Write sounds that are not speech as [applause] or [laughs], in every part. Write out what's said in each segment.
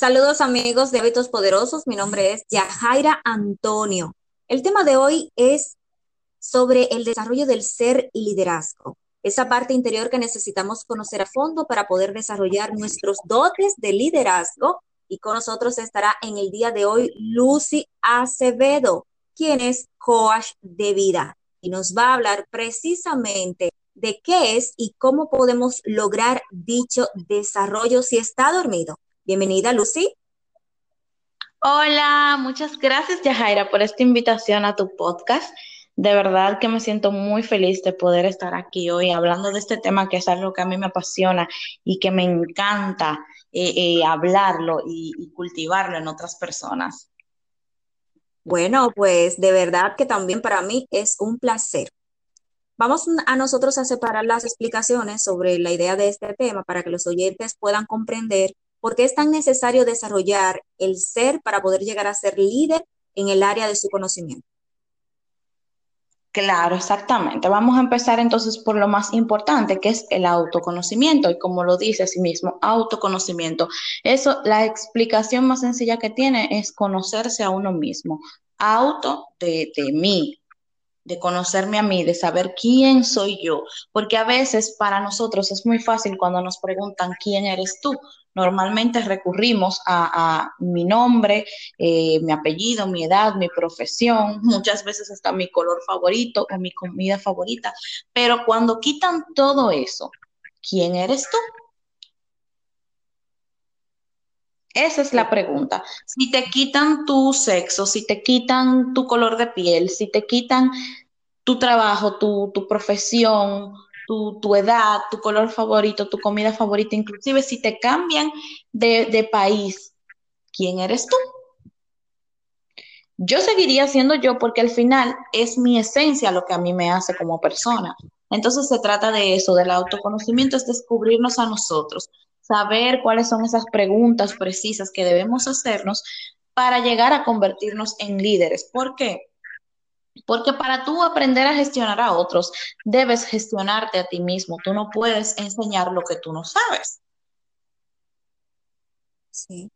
Saludos amigos de Hábitos Poderosos, mi nombre es Yajaira Antonio. El tema de hoy es sobre el desarrollo del ser y liderazgo, esa parte interior que necesitamos conocer a fondo para poder desarrollar nuestros dotes de liderazgo. Y con nosotros estará en el día de hoy Lucy Acevedo, quien es coach de vida y nos va a hablar precisamente de qué es y cómo podemos lograr dicho desarrollo si está dormido. Bienvenida, Lucy. Hola, muchas gracias, Yajaira, por esta invitación a tu podcast. De verdad que me siento muy feliz de poder estar aquí hoy hablando de este tema que es algo que a mí me apasiona y que me encanta eh, eh, hablarlo y, y cultivarlo en otras personas. Bueno, pues de verdad que también para mí es un placer. Vamos a nosotros a separar las explicaciones sobre la idea de este tema para que los oyentes puedan comprender ¿Por qué es tan necesario desarrollar el ser para poder llegar a ser líder en el área de su conocimiento? Claro, exactamente. Vamos a empezar entonces por lo más importante, que es el autoconocimiento. Y como lo dice sí mismo, autoconocimiento. Eso, la explicación más sencilla que tiene es conocerse a uno mismo. Auto de, de mí, de conocerme a mí, de saber quién soy yo, porque a veces para nosotros es muy fácil cuando nos preguntan quién eres tú, normalmente recurrimos a, mi nombre, eh, mi apellido, mi edad, mi profesión, muchas veces hasta mi color favorito o mi comida favorita, pero cuando quitan todo eso, ¿quién eres tú? Esa es la pregunta. Si te quitan tu sexo, si te quitan tu color de piel, si te quitan tu trabajo, tu, tu profesión, tu, edad, tu color favorito, tu comida favorita, inclusive si te cambian de, de país, ¿quién eres tú? Yo seguiría siendo yo porque al final es mi esencia lo que a mí me hace como persona. Entonces se trata de eso, del autoconocimiento, es descubrirnos a nosotros, saber cuáles son esas preguntas precisas que debemos hacernos para llegar a convertirnos en líderes. ¿Por qué? Porque para tú aprender a gestionar a otros, debes gestionarte a ti mismo. Tú no puedes enseñar lo que tú no sabes. Sí.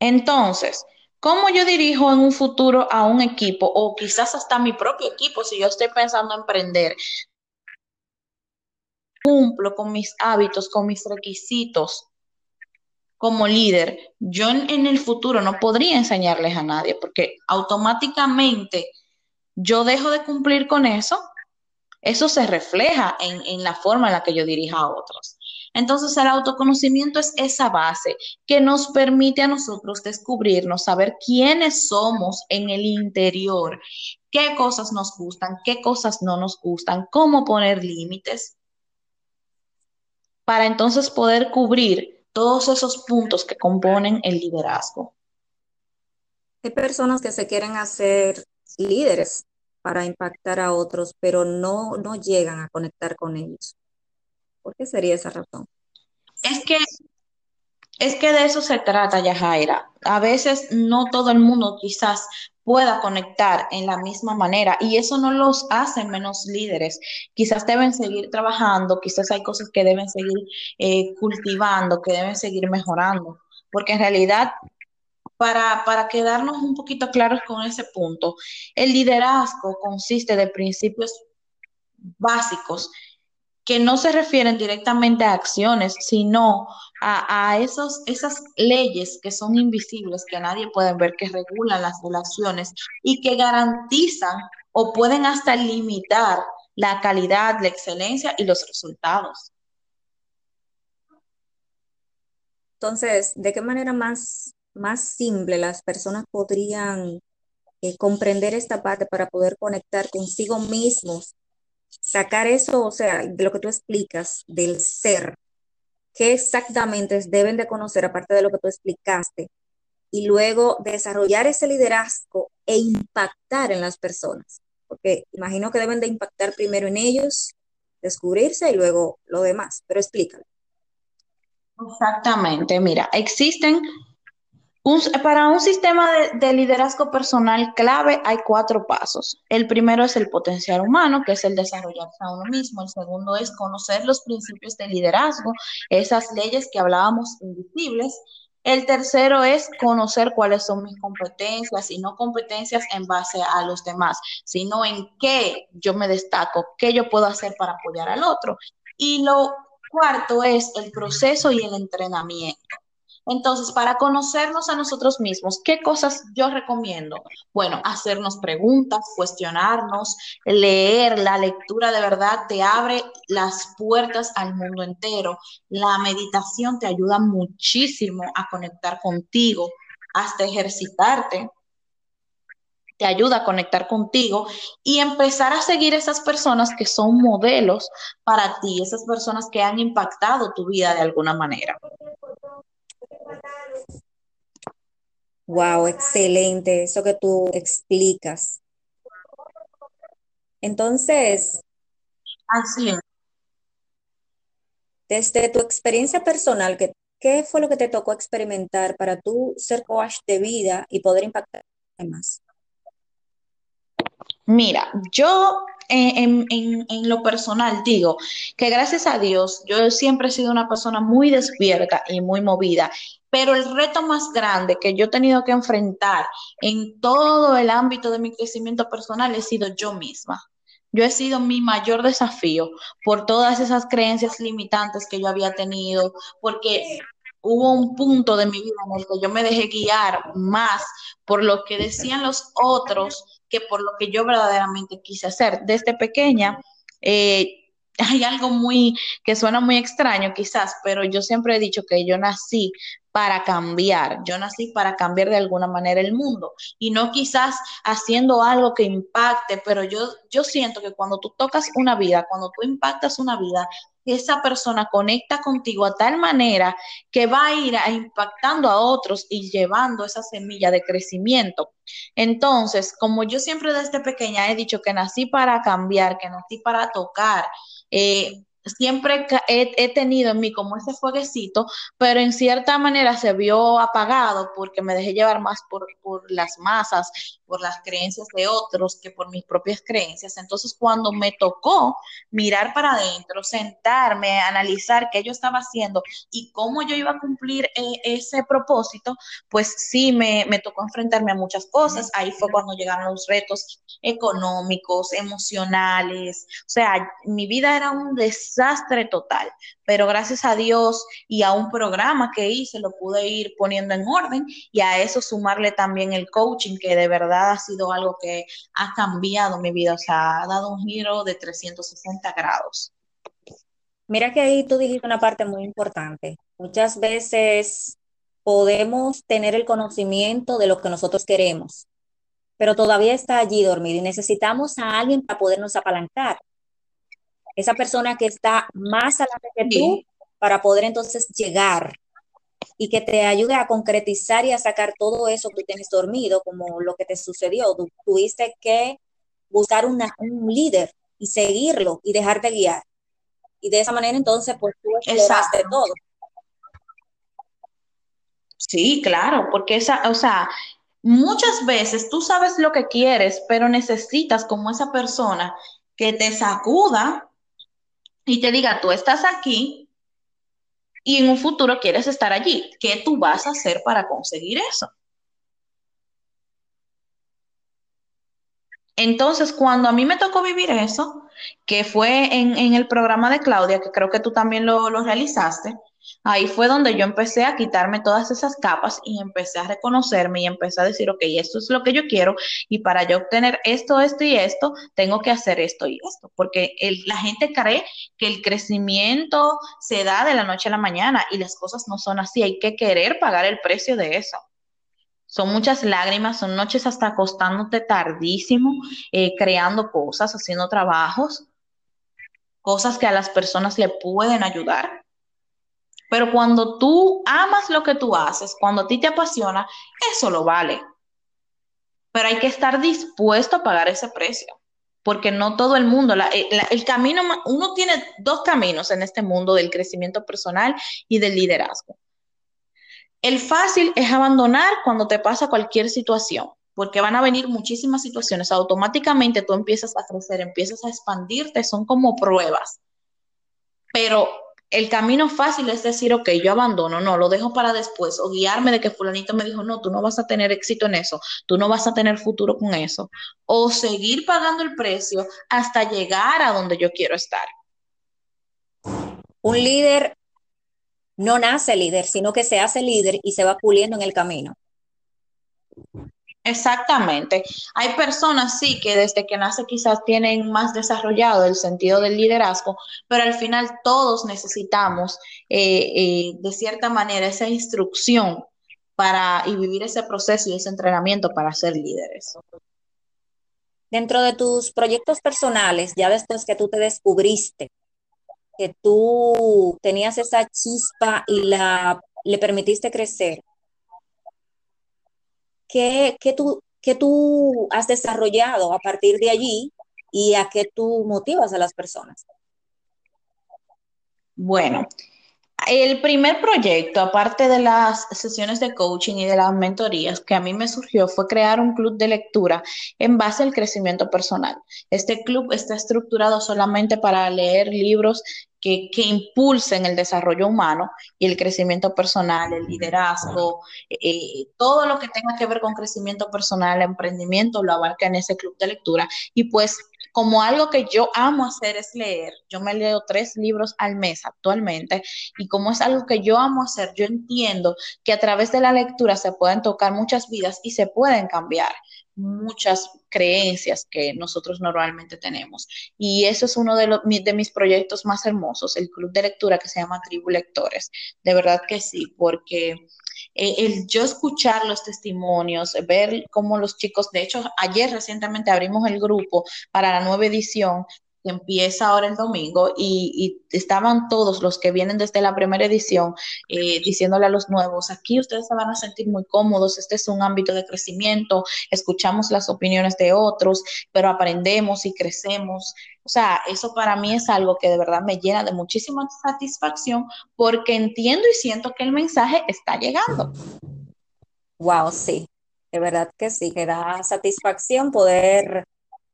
Entonces, ¿cómo yo dirijo en un futuro a un equipo o quizás hasta mi propio equipo si yo estoy pensando en emprender? Cumplo con mis hábitos, con mis requisitos, como líder, yo en, el futuro no podría enseñarles a nadie porque automáticamente yo dejo de cumplir con eso, eso se refleja en, en la forma en la que yo dirijo a otros. Entonces, el autoconocimiento es esa base que nos permite a nosotros descubrirnos, saber quiénes somos en el interior, qué cosas nos gustan, qué cosas no nos gustan, cómo poner límites, para entonces poder cubrir todos esos puntos que componen el liderazgo. Hay personas que se quieren hacer líderes para impactar a otros, pero no, no llegan a conectar con ellos. ¿Por qué sería esa razón? Es que, es que de eso se trata, Yajaira. A veces no todo el mundo quizás pueda conectar en la misma manera y eso no los hace menos líderes. Quizás deben seguir trabajando, quizás hay cosas que deben seguir eh, cultivando, que deben seguir mejorando, porque en realidad, para, para quedarnos un poquito claros con ese punto, el liderazgo consiste de principios básicos que no se refieren directamente a acciones, sino a, esos, esas leyes que son invisibles, que nadie puede ver, que regulan las relaciones y que garantizan o pueden hasta limitar la calidad, la excelencia y los resultados. Entonces, ¿de qué manera más, más simple las personas podrían eh, comprender esta parte para poder conectar consigo mismos sacar eso, o sea, de lo que tú explicas, del ser, qué exactamente deben de conocer, aparte de lo que tú explicaste, y luego desarrollar ese liderazgo e impactar en las personas, porque imagino que deben de impactar primero en ellos, descubrirse y luego lo demás, pero explícalo. Exactamente, mira, existen para un sistema de, liderazgo personal clave hay cuatro pasos. El primero es el potencial humano, que es el desarrollarse a uno mismo. El segundo es conocer los principios de liderazgo, esas leyes que hablábamos invisibles. El tercero es conocer cuáles son mis competencias y no competencias en base a los demás, sino en qué yo me destaco, qué yo puedo hacer para apoyar al otro. Y lo cuarto es el proceso y el entrenamiento. Entonces, para conocernos a nosotros mismos, ¿qué cosas yo recomiendo? Bueno, hacernos preguntas, cuestionarnos, leer. La lectura de verdad te abre las puertas al mundo entero. La meditación te ayuda muchísimo a conectar contigo, hasta ejercitarte te ayuda a conectar contigo y empezar a seguir esas personas que son modelos para ti, esas personas que han impactado tu vida de alguna manera. Wow, excelente eso que tú explicas. Entonces, así es. Desde tu experiencia personal, ¿qué, ¿qué fue lo que te tocó experimentar para tú ser coach de vida y poder impactar más? Mira, yo en, lo personal digo que gracias a Dios yo siempre he sido una persona muy despierta y muy movida, pero el reto más grande que yo he tenido que enfrentar en todo el ámbito de mi crecimiento personal he sido yo misma. Yo he sido mi mayor desafío por todas esas creencias limitantes que yo había tenido, porque hubo un punto de mi vida en el que yo me dejé guiar más por lo que decían los otros que por lo que yo verdaderamente quise hacer. Desde pequeña, eh, [laughs] hay algo muy que suena muy extraño quizás, pero yo siempre he dicho que yo nací para cambiar, yo nací para cambiar de alguna manera el mundo y no quizás haciendo algo que impacte, pero yo, yo siento que cuando tú tocas una vida, cuando tú impactas una vida, esa persona conecta contigo a tal manera que va a ir impactando a otros y llevando esa semilla de crecimiento. Entonces, como yo siempre desde pequeña he dicho que nací para cambiar, que nací para tocar, eh, siempre he, tenido en mí como ese fueguecito, pero en cierta manera se vio apagado porque me dejé llevar más por, por, las masas, por las creencias de otros que por mis propias creencias. Entonces, cuando me tocó mirar para adentro, sentarme, analizar qué yo estaba haciendo y cómo yo iba a cumplir eh, ese propósito, pues sí me, me tocó enfrentarme a muchas cosas. Ahí fue cuando llegaron los retos económicos, emocionales. O sea, mi vida era un desastre desastre total, pero gracias a Dios y a un programa que hice lo pude ir poniendo en orden y a eso sumarle también el coaching, que de verdad ha sido algo que ha cambiado mi vida, o sea, ha dado un giro de 360 grados. Mira que ahí tú dijiste una parte muy importante. Muchas veces podemos tener el conocimiento de lo que nosotros queremos, pero todavía está allí dormido y necesitamos a alguien para podernos apalancar esa persona que está más adelante que tú para poder entonces llegar y que te ayude a concretizar y a sacar todo eso que tienes dormido, como lo que te sucedió. tuviste que buscar un líder y seguirlo y dejarte guiar. Y de esa manera entonces pues tú exploraste todo. Sí, claro, porque esa, o sea, muchas veces tú sabes lo que quieres, pero necesitas como esa persona que te sacuda y te diga, tú estás aquí y en un futuro quieres estar allí, ¿qué tú vas a hacer para conseguir eso? Entonces, cuando a mí me tocó vivir eso, que fue en, el programa de Claudia, que creo que tú también lo, realizaste, Ahí fue donde yo empecé a quitarme todas esas capas y empecé a reconocerme y empecé a decir, ok, esto es lo que yo quiero y para yo obtener esto, esto y esto, tengo que hacer esto y esto, porque la gente cree que el crecimiento se da de la noche a la mañana y las cosas no son así, hay que querer pagar el precio de eso. Son muchas lágrimas, son noches hasta acostándote tardísimo, eh, creando cosas, haciendo trabajos, cosas que a las personas le pueden ayudar pero cuando tú amas lo que tú haces, cuando a ti te apasiona, eso lo vale. Pero hay que estar dispuesto a pagar ese precio, porque no todo el mundo, eh, el camino, uno tiene dos caminos en este mundo del crecimiento personal y del liderazgo. El fácil es abandonar cuando te pasa cualquier situación, porque van a venir muchísimas situaciones. Automáticamente tú empiezas a crecer, empiezas a expandirte, son como pruebas. Pero el camino fácil es decir, ok, yo abandono, no, lo dejo para después, o guiarme de que fulanito me dijo, no, tú no vas a tener éxito en eso, tú no vas a tener futuro con eso, o seguir pagando el precio hasta llegar a donde yo quiero estar. Un líder no nace líder, sino que se hace líder y se va puliendo en el camino. Exactamente. Hay personas, sí, que desde que nace quizás tienen más desarrollado el sentido del liderazgo, pero al final todos necesitamos, eh, eh, de cierta manera, esa instrucción para y vivir ese proceso y ese entrenamiento para ser líderes. Dentro de tus proyectos personales, ya después que tú te descubriste que tú tenías esa chispa y la le permitiste crecer, ¿qué, tú, tú has desarrollado a partir de allí y a qué tú motivas a las personas? Bueno, el primer proyecto, aparte de las sesiones de coaching y de las mentorías que a mí me surgió, fue crear un club de lectura en base al crecimiento personal. Este club está estructurado solamente para leer libros que, impulsen el desarrollo humano y el crecimiento personal, el liderazgo, eh, todo lo que tenga que ver con crecimiento personal, emprendimiento, lo abarca en ese club de lectura. Y pues como algo que yo amo hacer es leer, yo me leo tres libros al mes actualmente, y como es algo que yo amo hacer, yo entiendo que a través de la lectura se pueden tocar muchas vidas y se pueden cambiar muchas creencias que nosotros normalmente tenemos. Y eso es uno de, los, de mis proyectos más hermosos, el club de lectura que se llama Tribu Lectores. De verdad que sí, porque eh, el yo escuchar los testimonios, ver cómo los chicos, de hecho, ayer recientemente abrimos el grupo para la nueva edición empieza ahora el domingo y, estaban todos los que vienen desde la primera edición eh, diciéndole a los nuevos, aquí ustedes se van a sentir muy cómodos, este es un ámbito de crecimiento, escuchamos las opiniones de otros, pero aprendemos y crecemos. O sea, eso para mí es algo que de verdad me llena de muchísima satisfacción porque entiendo y siento que el mensaje está llegando. Wow, sí, de verdad que sí, que da satisfacción poder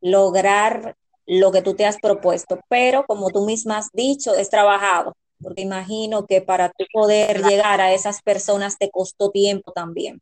lograr lo que tú te has propuesto, pero como tú misma has dicho, es trabajado, porque imagino que para tú poder llegar a esas personas te costó tiempo también.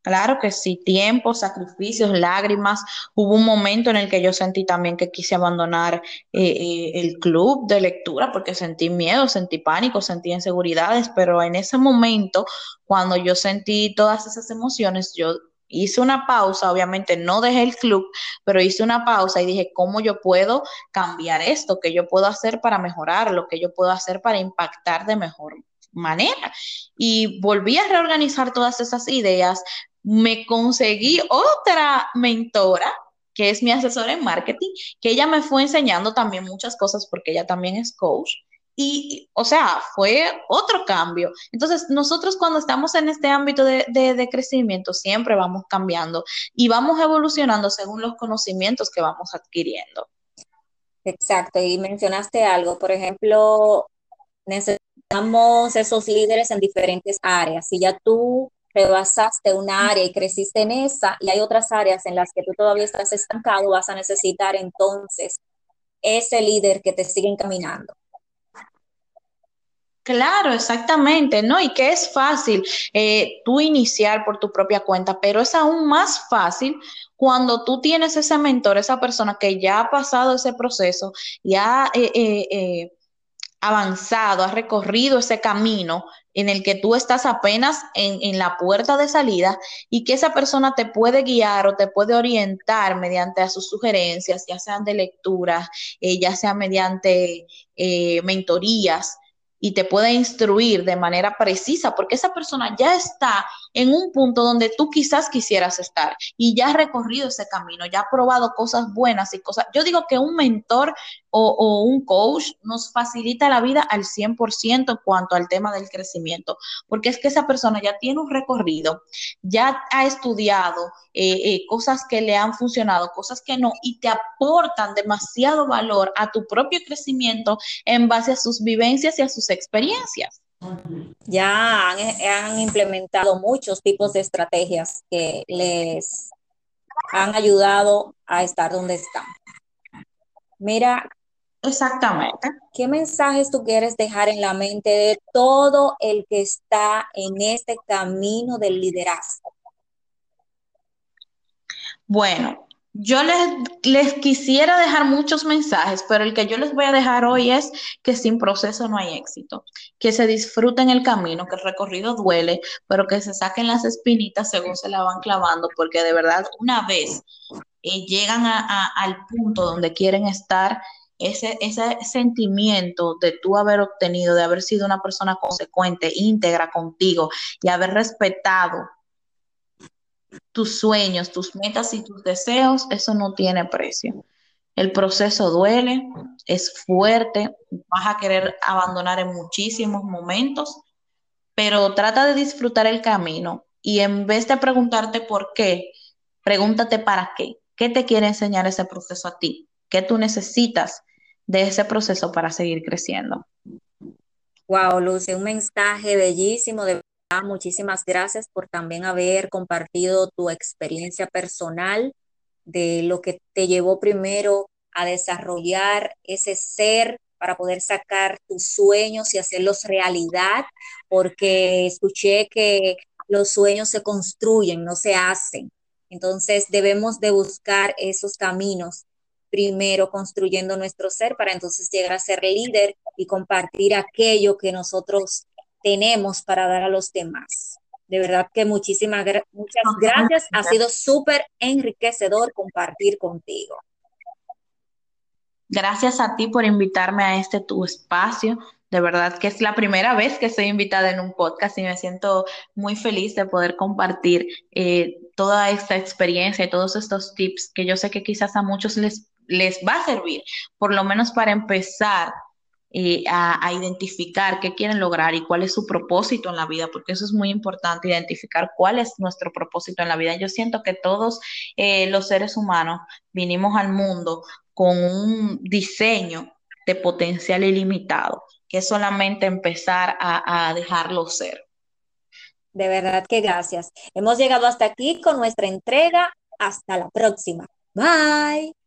Claro que sí, tiempo, sacrificios, lágrimas. Hubo un momento en el que yo sentí también que quise abandonar eh, eh, el club de lectura porque sentí miedo, sentí pánico, sentí inseguridades, pero en ese momento, cuando yo sentí todas esas emociones, yo hice una pausa, obviamente no dejé el club, pero hice una pausa y dije, ¿cómo yo puedo cambiar esto? ¿Qué yo puedo hacer para mejorar? ¿Lo que yo puedo hacer para impactar de mejor manera? Y volví a reorganizar todas esas ideas. Me conseguí otra mentora que es mi asesora en marketing, que ella me fue enseñando también muchas cosas porque ella también es coach. Y, o sea, fue otro cambio. Entonces, nosotros cuando estamos en este ámbito de, de, crecimiento, siempre vamos cambiando y vamos evolucionando según los conocimientos que vamos adquiriendo. Exacto, y mencionaste algo, por ejemplo, necesitamos esos líderes en diferentes áreas. Si ya tú rebasaste una área y creciste en esa, y hay otras áreas en las que tú todavía estás estancado, vas a necesitar entonces ese líder que te siga encaminando. Claro, exactamente, ¿no? Y que es fácil eh, tú iniciar por tu propia cuenta, pero es aún más fácil cuando tú tienes ese mentor, esa persona que ya ha pasado ese proceso, ya ha eh, eh, avanzado, ha recorrido ese camino en el que tú estás apenas en, en, la puerta de salida y que esa persona te puede guiar o te puede orientar mediante a sus sugerencias, ya sean de lectura, ya sea mediante mentorías y te puede instruir de manera precisa, porque esa persona ya está en un punto donde tú quizás quisieras estar y ya ha recorrido ese camino, ya ha probado cosas buenas y cosas. Yo digo que un mentor o, un coach nos facilita la vida al 100% en cuanto al tema del crecimiento, porque es que esa persona ya tiene un recorrido, ya ha estudiado eh, eh, cosas que le han funcionado, cosas que no, y te aportan demasiado valor a tu propio crecimiento en base a sus vivencias y a sus experiencias. Ya han, implementado muchos tipos de estrategias que les han ayudado a estar donde están. Mira, Exactamente. ¿Qué mensajes tú quieres dejar en la mente de todo el que está en este camino del liderazgo? Bueno, yo les, les, quisiera dejar muchos mensajes, pero el que yo les voy a dejar hoy es que sin proceso no hay éxito, que se disfruten el camino, que el recorrido duele, pero que se saquen las espinitas según se la van clavando, porque de verdad una vez eh, llegan a, a, al punto donde quieren estar, ese, ese sentimiento de tú haber obtenido, de haber sido una persona consecuente, íntegra contigo y haber respetado tus sueños, tus metas y tus deseos, eso no tiene precio. El proceso duele, es fuerte, vas a querer abandonar en muchísimos momentos, pero trata de disfrutar el camino y en vez de preguntarte por qué, pregúntate para qué. ¿Qué te quiere enseñar ese proceso a ti? ¿Qué tú necesitas de ese proceso para seguir creciendo? Wow, Lucy, un mensaje bellísimo de muchísimas gracias por también haber compartido tu experiencia personal de lo que te llevó primero a desarrollar ese ser para poder sacar tus sueños y hacerlos realidad, porque escuché que los sueños se construyen, no se hacen. Entonces debemos de buscar esos caminos primero construyendo nuestro ser para entonces llegar a ser líder y compartir aquello que nosotros tenemos para dar a los demás. De verdad que muchísimas muchas gracias. Ha sido súper enriquecedor compartir contigo. Gracias a ti por invitarme a este tu espacio. De verdad que es la primera vez que estoy invitada en un podcast y me siento muy feliz de poder compartir eh, toda esta experiencia y todos estos tips que yo sé que quizás a muchos les, les va a servir, por lo menos para empezar eh, a, identificar qué quieren lograr y cuál es su propósito en la vida, porque eso es muy importante, identificar cuál es nuestro propósito en la vida. Yo siento que todos eh, los seres humanos vinimos al mundo con un diseño de potencial ilimitado, que es solamente empezar a, a dejarlo ser. De verdad que gracias. Hemos llegado hasta aquí con nuestra entrega. Hasta la próxima. Bye.